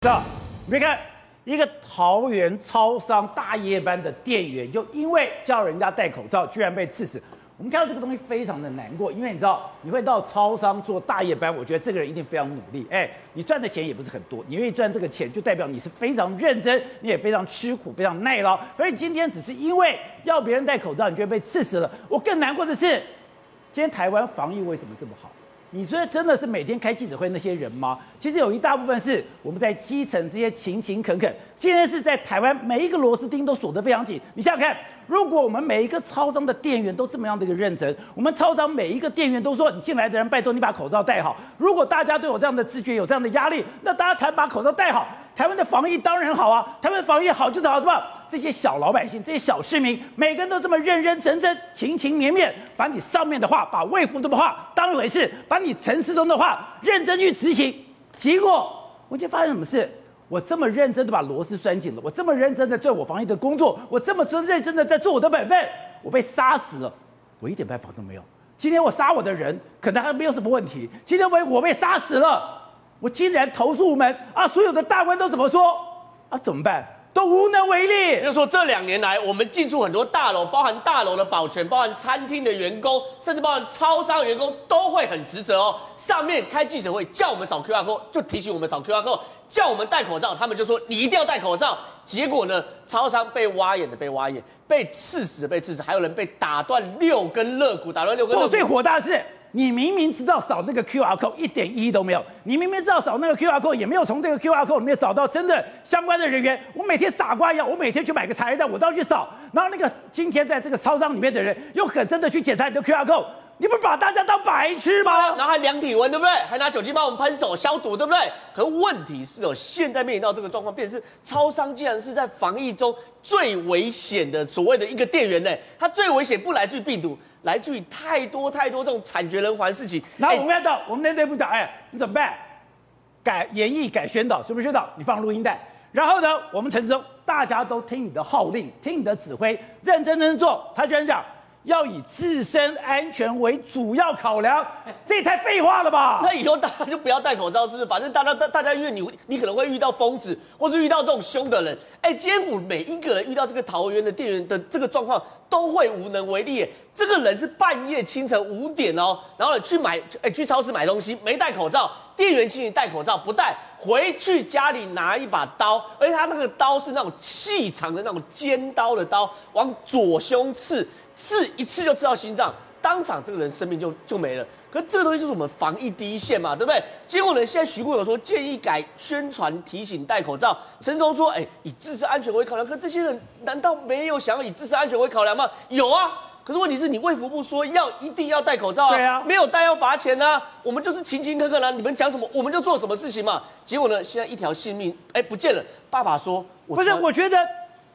这，你别看一个桃园超商大夜班的店员，就因为叫人家戴口罩，居然被刺死。我们看到这个东西非常的难过，因为你知道，你会到超商做大夜班，我觉得这个人一定非常努力。哎，你赚的钱也不是很多，你愿意赚这个钱，就代表你是非常认真，你也非常吃苦，非常耐劳。而今天只是因为要别人戴口罩，你觉得被刺死了。我更难过的是，今天台湾防疫为什么这么好？你说真的是每天开记者会那些人吗？其实有一大部分是我们在基层这些勤勤恳恳。今天是在台湾每一个螺丝钉都锁得非常紧。你想想看，如果我们每一个超商的店员都这么样的一个认真，我们超商每一个店员都说，你进来的人拜托你把口罩戴好。如果大家都有这样的自觉，有这样的压力，那大家才把口罩戴好。台湾的防疫当然好啊，台湾的防疫好就是好，是吧？这些小老百姓，这些小市民，每个人都这么认认真真、勤勤勉勉，把你上面的话，把魏福部的话当一回事，把你陈世忠的话认真去执行。结果，我就发生什么事？我这么认真的把螺丝拴紧了，我这么认真的做我防疫的工作，我这么真认真的在做我的本分，我被杀死了，我一点办法都没有。今天我杀我的人，可能还没有什么问题。今天我我被杀死了。我竟然投诉无门啊！所有的大官都怎么说啊？怎么办？都无能为力。就是说，这两年来，我们进驻很多大楼，包含大楼的保全，包含餐厅的员工，甚至包含超商员工，都会很职责哦。上面开记者会叫我们扫 QR code，就提醒我们扫 QR code；叫我们戴口罩，他们就说你一定要戴口罩。结果呢，超商被挖眼的被挖眼，被刺死的被刺死，还有人被打断六根肋骨，打断六根肋骨。我最火大的是。你明明知道扫那个 QR code 一点意义都没有，你明明知道扫那个 QR code 也没有从这个 QR code 里面找到真的相关的人员。我每天傻瓜一样，我每天去买个茶叶蛋，我都要去扫。然后那个今天在这个超商里面的人又很真的去检查你的 QR code，你不把大家当白痴吗？然后还量体温，对不对？还拿酒精帮我们喷手消毒，对不对？可问题是哦，现在面临到这个状况，便是超商竟然是在防疫中最危险的所谓的一个店员呢？它最危险不来自于病毒。来自于太多太多这种惨绝人寰的事情。那我们看到我们的内部长，哎，你怎么办？改演绎改宣导，是不是宣导？你放录音带。然后呢，我们陈志忠，大家都听你的号令，听你的指挥，认真认真做。他居然讲。要以自身安全为主要考量，这也太废话了吧？那以后大家就不要戴口罩，是不是？反正大家大大家因为你你可能会遇到疯子，或是遇到这种凶的人。哎，今天我每一个人遇到这个桃园的店员的这个状况，都会无能为力。这个人是半夜清晨五点哦，然后去买哎去超市买东西，没戴口罩，店员请你戴口罩，不戴，回去家里拿一把刀，而且他那个刀是那种细长的那种尖刀的刀，往左胸刺。刺一次就刺到心脏，当场这个人生命就就没了。可是这个东西就是我们防疫第一线嘛，对不对？结果呢，现在徐国友说建议改宣传提醒戴口罩，陈时中说，哎，以自身安全为考量。可这些人难道没有想要以自身安全为考量吗？有啊。可是问题是你卫福部说要一定要戴口罩啊，对啊，没有戴要罚钱啊。我们就是勤勤恳恳啦，你们讲什么我们就做什么事情嘛。结果呢，现在一条性命哎不见了。爸爸说，不是，我觉得。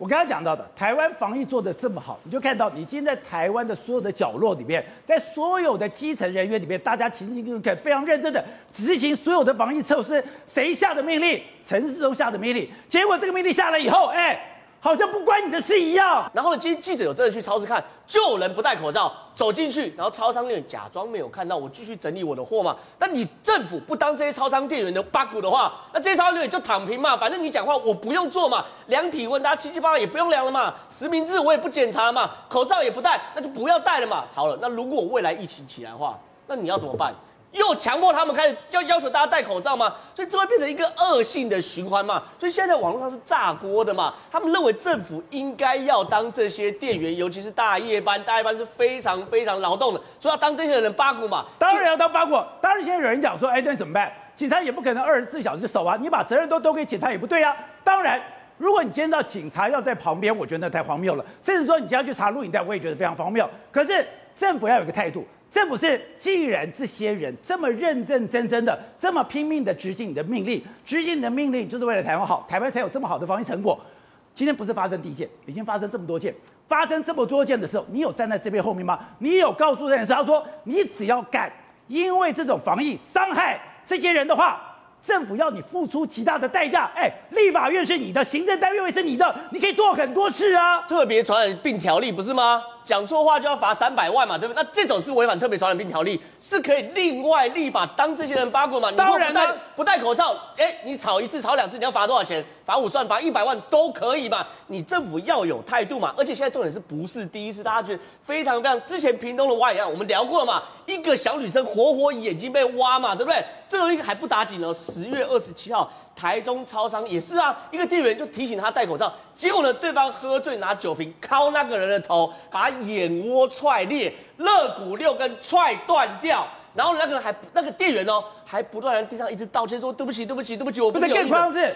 我刚刚讲到的，台湾防疫做得这么好，你就看到你今天在台湾的所有的角落里面，在所有的基层人员里面，大家勤勤恳恳、非常认真的执行所有的防疫措施。谁下的命令？陈时中下的命令。结果这个命令下来以后，哎。好像不关你的事一样。然后呢，今天记者有真的去超市看，就有人不戴口罩走进去，然后超商店假装没有看到，我继续整理我的货嘛。但你政府不当这些超商店员的八股的话，那这些超商店员就躺平嘛。反正你讲话我不用做嘛，量体温大家七七八八也不用量了嘛，实名制我也不检查嘛，口罩也不戴，那就不要戴了嘛。好了，那如果未来疫情起来的话，那你要怎么办？又强迫他们开始要要求大家戴口罩吗？所以这会变成一个恶性的循环嘛。所以现在网络上是炸锅的嘛。他们认为政府应该要当这些店员，尤其是大夜班，大夜班是非常非常劳动的，所以要当这些人八股嘛。当然要当八股。当然现在有人讲说，哎，那怎么办？警察也不可能二十四小时守啊，你把责任都都给警察也不对啊。当然，如果你今天到警察要在旁边，我觉得那太荒谬了。甚至说你今天去查录影带，我也觉得非常荒谬。可是政府要有一个态度。政府是，既然这些人这么认认真真的，这么拼命的执行你的命令，执行你的命令就是为了台湾好，台湾才有这么好的防疫成果。今天不是发生第一件，已经发生这么多件，发生这么多件的时候，你有站在这边后面吗？你有告诉这件事？他说，你只要敢因为这种防疫伤害这些人的话，政府要你付出极大的代价。哎，立法院是你的，行政单位是你的，你可以做很多事啊。特别传染病条例不是吗？讲错话就要罚三百万嘛，对不对？那这种是违反特别传染病条例，是可以另外立法当这些人八卦嘛？你不戴不戴口罩，哎，你吵一次吵两次，你要罚多少钱？罚五算罚一百万都可以嘛？你政府要有态度嘛？而且现在重点是不是第一次？大家觉得非常非常，之前屏东的挖一样，我们聊过了嘛？一个小女生活活眼睛被挖嘛，对不对？这个一个还不打紧呢，十月二十七号。台中超商也是啊，一个店员就提醒他戴口罩，结果呢，对方喝醉拿酒瓶敲那个人的头，把眼窝踹裂，肋骨六根踹断掉，然后那个人还那个店员哦，还不断在地上一直道歉说对不起对不起对不起，我不是。更夸张是，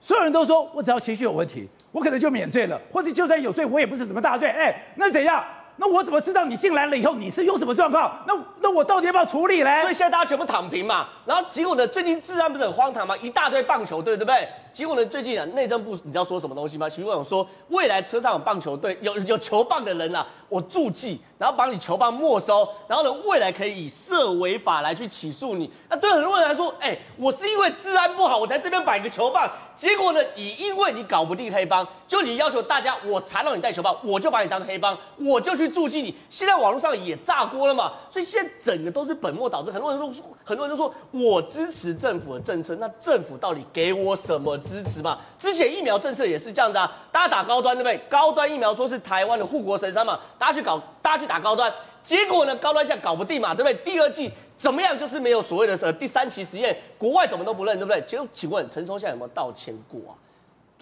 所有人都说我只要情绪有问题，我可能就免罪了，或者就算有罪，我也不是什么大罪。哎，那怎样？那我怎么知道你进来了以后你是用什么状况？那那我到底要不要处理嘞？所以现在大家全部躺平嘛。然后结果呢，最近治安不是很荒唐吗？一大堆棒球队，对不对？结果呢，最近啊，内政部你知道说什么东西吗？徐文勇说，未来车上有棒球队，有有球棒的人啊，我注记，然后把你球棒没收，然后呢，未来可以以涉违法来去起诉你。那对很多人来说，哎，我是因为治安不好，我才这边摆个球棒。结果呢，你因为你搞不定黑帮，就你要求大家，我缠到你带球棒，我就把你当黑帮，我就去注记你。现在网络上也炸锅了嘛，所以现在整个都是本末倒置。很多人都说，很多人都说我支持政府的政策，那政府到底给我什么支持嘛？之前疫苗政策也是这样子啊，大家打高端对不对？高端疫苗说是台湾的护国神山嘛，大家去搞，大家去打高端，结果呢，高端现在搞不定嘛，对不对？第二季。怎么样？就是没有所谓的呃第三期实验，国外怎么都不认，对不对？就请问陈松现在有没有道歉过啊？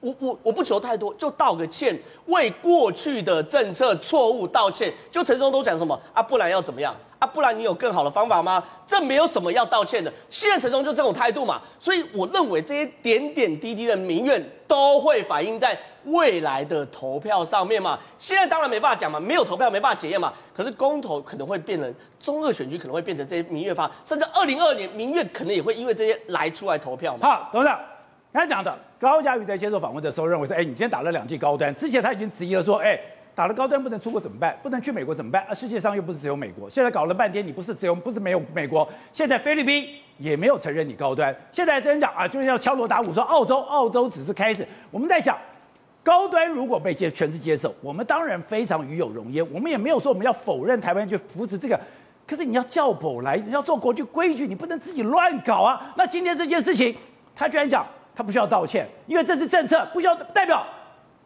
我我我不求太多，就道个歉，为过去的政策错误道歉。就陈松都讲什么啊？不然要怎么样啊？不然你有更好的方法吗？这没有什么要道歉的。现在陈松就这种态度嘛，所以我认为这些点点滴滴的民怨都会反映在。未来的投票上面嘛，现在当然没办法讲嘛，没有投票没办法检验嘛。可是公投可能会变成中二选举，可能会变成这些民怨发，甚至二零二二年民怨可能也会因为这些来出来投票嘛。好，董事长他讲的高嘉瑜在接受访问的时候认为说，哎，你今天打了两剂高端，之前他已经质疑了说，哎，打了高端不能出国怎么办？不能去美国怎么办？啊，世界上又不是只有美国，现在搞了半天你不是只有不是没有美国，现在菲律宾也没有承认你高端，现在真讲啊，就是要敲锣打鼓说澳洲，澳洲只是开始，我们在讲。高端如果被接全是接受，我们当然非常与有荣焉。我们也没有说我们要否认台湾去扶持这个，可是你要叫宝来，你要做国际规矩，你不能自己乱搞啊。那今天这件事情，他居然讲他不需要道歉，因为这是政策，不需要代表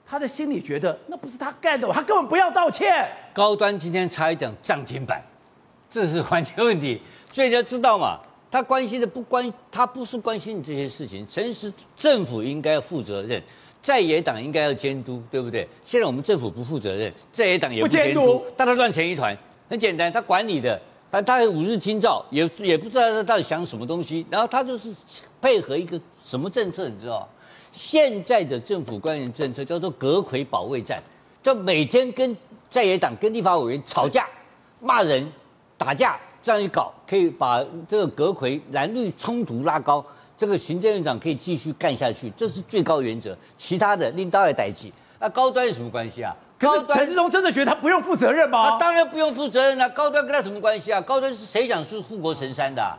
他的心里觉得那不是他干的，他根本不要道歉。高端今天差一点涨停板，这是环节问题，所以你要知道嘛，他关心的不关，他不是关心你这些事情，城市政府应该要负责任。在野党应该要监督，对不对？现在我们政府不负责任，在野党也不监督，大家乱成一团。很简单，他管你的，反正他五日清照，也也不知道他到底想什么东西。然后他就是配合一个什么政策，你知道？现在的政府官员政策叫做阁魁保卫战，就每天跟在野党、跟立法委员吵架、骂人、打架，这样一搞，可以把这个阁揆蓝绿冲突拉高。这个行政院长可以继续干下去，这是最高原则。其他的另当别论。那高端有什么关系啊？高端陈时中真的觉得他不用负责任吗？他，当然不用负责任啊。高端跟他什么关系啊？高端是谁讲是护国神山的？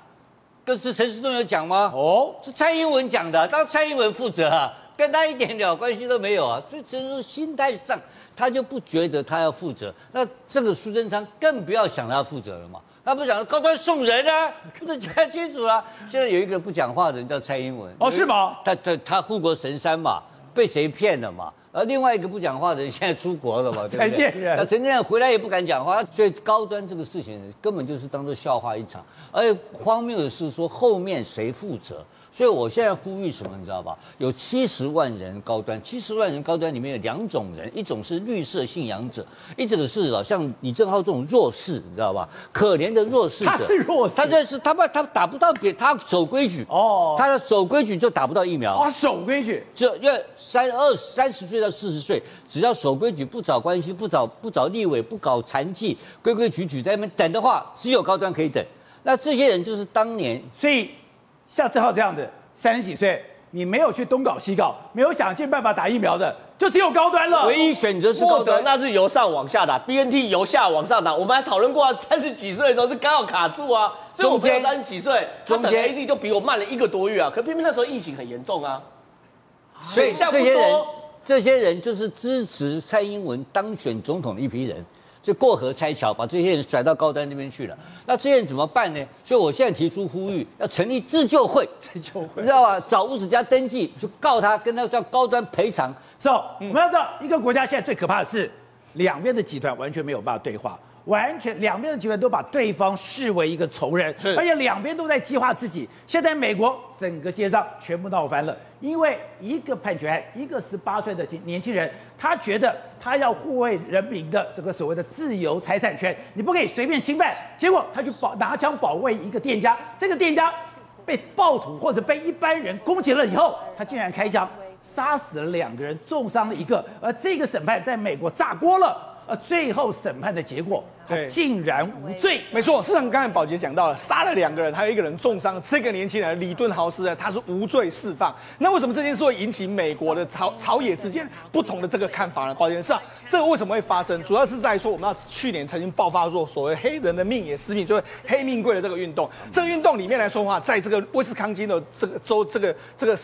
跟是陈世忠有讲吗？哦，是蔡英文讲的，当蔡英文负责啊，跟他一点点关系都没有啊。所以陈世忠心态上，他就不觉得他要负责。那这个苏贞昌更不要想他要负责了嘛。他不讲高端送人啊，不能讲清楚啊。现在有一个不讲话的人叫蔡英文，哦，是吗？他他他护国神山嘛，被谁骗了嘛？而另外一个不讲话的人现在出国了嘛，对不对？陈建仁，那陈建仁回来也不敢讲话，所以高端这个事情根本就是当做笑话一场。而且荒谬的是说后面谁负责？所以我现在呼吁什么，你知道吧？有七十万人高端，七十万人高端里面有两种人，一种是绿色信仰者，一种是啊像李正浩这种弱势，你知道吧？可怜的弱势者，他是弱势，他这是他不他打不到别，他守规矩哦，他的守规矩就打不到疫苗啊，守规矩这因为三二三十岁到四十岁，只要守规矩，不找关系，不找不找立委，不搞残疾，规规矩矩在那边等的话，只有高端可以等。那这些人就是当年，所以。像志浩这样子，三十几岁，你没有去东搞西搞，没有想尽办法打疫苗的，就只有高端了。唯一选择是高端，那是由上往下打，BNT 由下往上打。我们还讨论过啊，三十几岁的时候是刚好卡住啊，所以我朋友三十几岁，他等 AD 就比我慢了一个多月啊。可偏偏那时候疫情很严重啊，所以像这些人，这些人就是支持蔡英文当选总统的一批人。就过河拆桥，把这些人甩到高端那边去了。那这些人怎么办呢？所以我现在提出呼吁，要成立自救会，自救会，你知道吧？找吴子家登记，去告他，跟他叫高端赔偿。走，我们要知道，一个国家现在最可怕的是，两边的集团完全没有办法对话。完全两边的集团都把对方视为一个仇人，而且两边都在激化自己。现在美国整个街上全部闹翻了，因为一个判决案，一个十八岁的年轻人，他觉得他要护卫人民的这个所谓的自由财产权，你不可以随便侵犯。结果他去保拿枪保卫一个店家，这个店家被暴徒或者被一般人攻击了以后，他竟然开枪杀死了两个人，重伤了一个，而这个审判在美国炸锅了。而最后审判的结果，他竟然无罪。没错，市场刚才宝杰讲到了，杀了两个人，还有一个人重伤。这个年轻人李顿豪斯呢，他是无罪释放。那为什么这件事会引起美国的朝 朝野之间不同的这个看法呢？宝杰是啊，这个为什么会发生？主要是在说，我们要去年曾经爆发过所谓黑人的命也是命，就是黑命贵的这个运动。这个运动里面来说的话，在这个威斯康星的这个州，这个这个。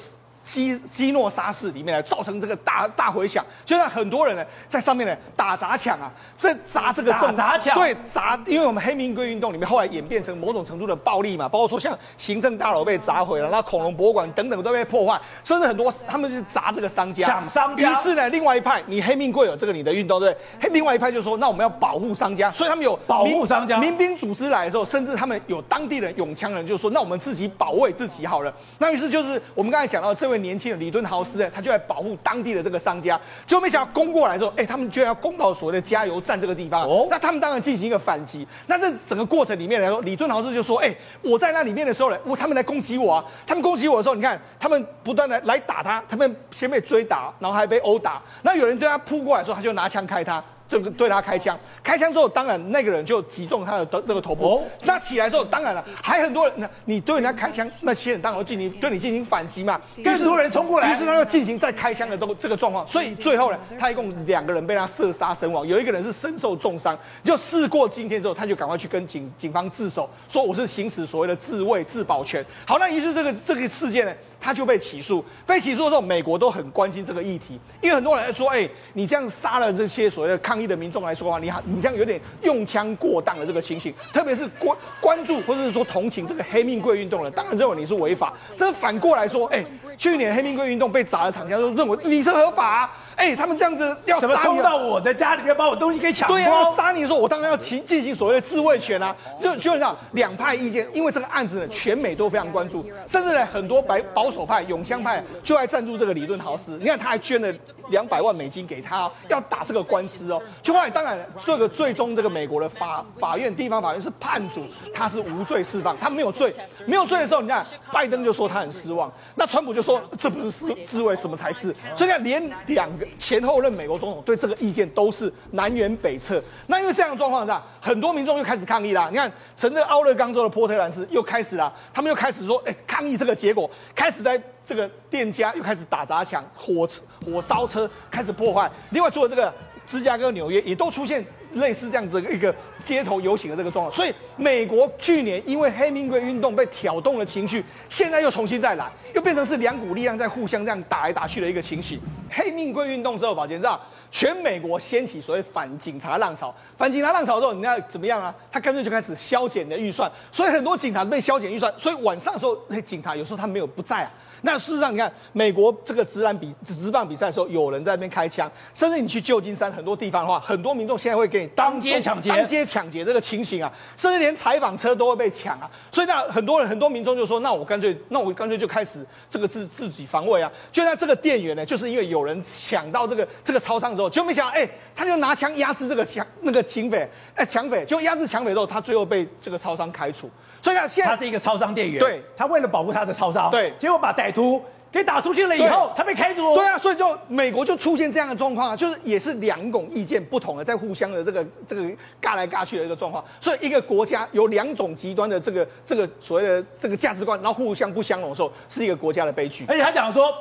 基基诺沙市里面呢，造成这个大大回响，就让很多人呢在上面呢打砸抢啊，在砸这个正砸抢，对砸，因为我们黑命贵运动里面后来演变成某种程度的暴力嘛，包括说像行政大楼被砸毁了，那恐龙博物馆等等都被破坏，甚至很多他们就砸这个商家，抢商家。于是呢，另外一派你黑命贵有这个你的运动对？另外一派就说那我们要保护商家，所以他们有保护商家。民兵组织来的时候，甚至他们有当地人永枪人就说那我们自己保卫自己好了。那于是就是我们刚才讲到这位年轻人李敦豪。斯呢，他就来保护当地的这个商家，结果没想到攻过来之后，哎，他们居然要攻到所谓的加油站这个地方。哦，那他们当然进行一个反击。那这整个过程里面来说，李敦豪斯就说：“哎，我在那里面的时候呢，我他们来攻击我啊！他们攻击我的时候，你看他们不断的来打他，他们先被追打，然后还被殴打。那有人对他扑过来的时候，他就拿枪开他。”这个对他开枪，开枪之后，当然那个人就击中他的那个头部。哦、那起来之后，当然了，还很多人。那你对人家开枪，那些人当然会进行对你进行反击嘛。更多人冲过来，于是他就进行再开枪的都这个状况。所以最后呢，他一共两个人被他射杀身亡，有一个人是身受重伤。就事过今天之后，他就赶快去跟警警方自首，说我是行使所谓的自卫自保权。好，那于是这个这个事件呢，他就被起诉，被起诉的时候，美国都很关心这个议题，因为很多人说，哎，你这样杀了这些所谓的抗议的民众来说的话，你你这样有点用枪过当的这个情形，特别是关关注或者是说同情这个黑命贵运动的，当然认为你是违法。但是反过来说，哎，去年黑命贵运动被砸的场，厂商都认为你是合法。哎、欸，他们这样子要杀你，怎么冲到我的家里面把我东西给抢？对啊，要杀你的时候，我当然要进进行所谓的自卫权啊。就基本上两派意见，因为这个案子呢，全美都非常关注，甚至呢，很多白保守派、永枪派就爱赞助这个理论豪斯。你看，他还捐了两百万美金给他，要打这个官司哦。就后来当然，这个最终这个美国的法法院地方法院是判处他是无罪释放，他没有罪，没有罪的时候，你看拜登就说他很失望，那川普就说这不是自自卫，什么才是？所以看连两个。前后任美国总统对这个意见都是南辕北辙。那因为这样的状况下，很多民众又开始抗议啦。你看，曾在奥勒冈州的波特兰市又开始了，他们又开始说，哎，抗议这个结果，开始在这个店家又开始打砸抢，火火烧车，开始破坏。另外，除了这个芝加哥、纽约，也都出现。类似这样子的一个街头游行的这个状况，所以美国去年因为黑命贵运动被挑动了情绪，现在又重新再来，又变成是两股力量在互相这样打来打去的一个情形。黑命贵运动之后，宝杰知道全美国掀起所谓反警察浪潮，反警察浪潮之后，你要怎么样啊？他干脆就开始削减的预算，所以很多警察被削减预算，所以晚上的时候，那警察有时候他没有不在啊。那事实上，你看美国这个直篮比直棒比赛的时候，有人在那边开枪，甚至你去旧金山很多地方的话，很多民众现在会给你当街抢劫，当街抢劫这个情形啊，甚至连采访车都会被抢啊。所以那很多人很多民众就说，那我干脆，那我干脆就开始这个自自己防卫啊。就像这个店员呢，就是因为有人抢到这个这个超商之后，就没想到，哎、欸，他就拿枪压制这个抢那个警匪，哎、欸，抢匪就压制抢匪之后，他最后被这个超商开除。所以他，现在他是一个超商店员，对，他为了保护他的超商，对，结果把歹徒给打出去了以后，他被开除。对啊，所以就美国就出现这样的状况啊，就是也是两种意见不同的，在互相的这个这个尬来尬去的一个状况。所以一个国家有两种极端的这个这个所谓的这个价值观，然后互相不相容的时候，是一个国家的悲剧。而且他讲说，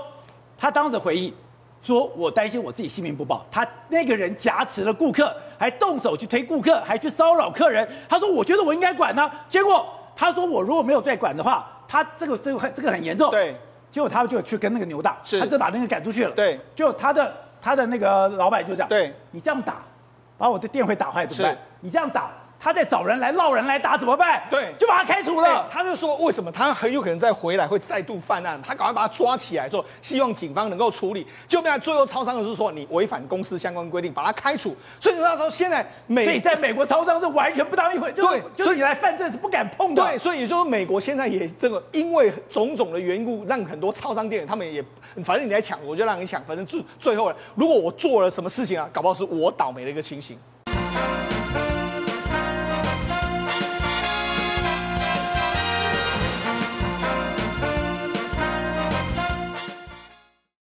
他当时回忆说，我担心我自己性命不保。他那个人挟持了顾客，还动手去推顾客，还去骚扰客人。他说，我觉得我应该管呢，结果。他说：“我如果没有再管的话，他这个这个很这个很严重。”对，结果他就去跟那个牛大，是，他就把那个赶出去了。对，就他的他的那个老板就这样：“对，你这样打，把我的店会打坏怎么办？你这样打。他在找人来闹人来打怎么办？对，就把他开除了。他就说为什么他很有可能再回来会再度犯案？他赶快把他抓起来之后，希望警方能够处理。就变成最后超商的是说你违反公司相关规定，把他开除。所以他说现在美，所以在美国超商是完全不当一回，对，就是你来犯罪是不敢碰的。对，所以也就是美国现在也这个因为种种的缘故，让很多超商店他们也反正你来抢，我就让你抢，反正最最后如果我做了什么事情啊，搞不好是我倒霉的一个情形。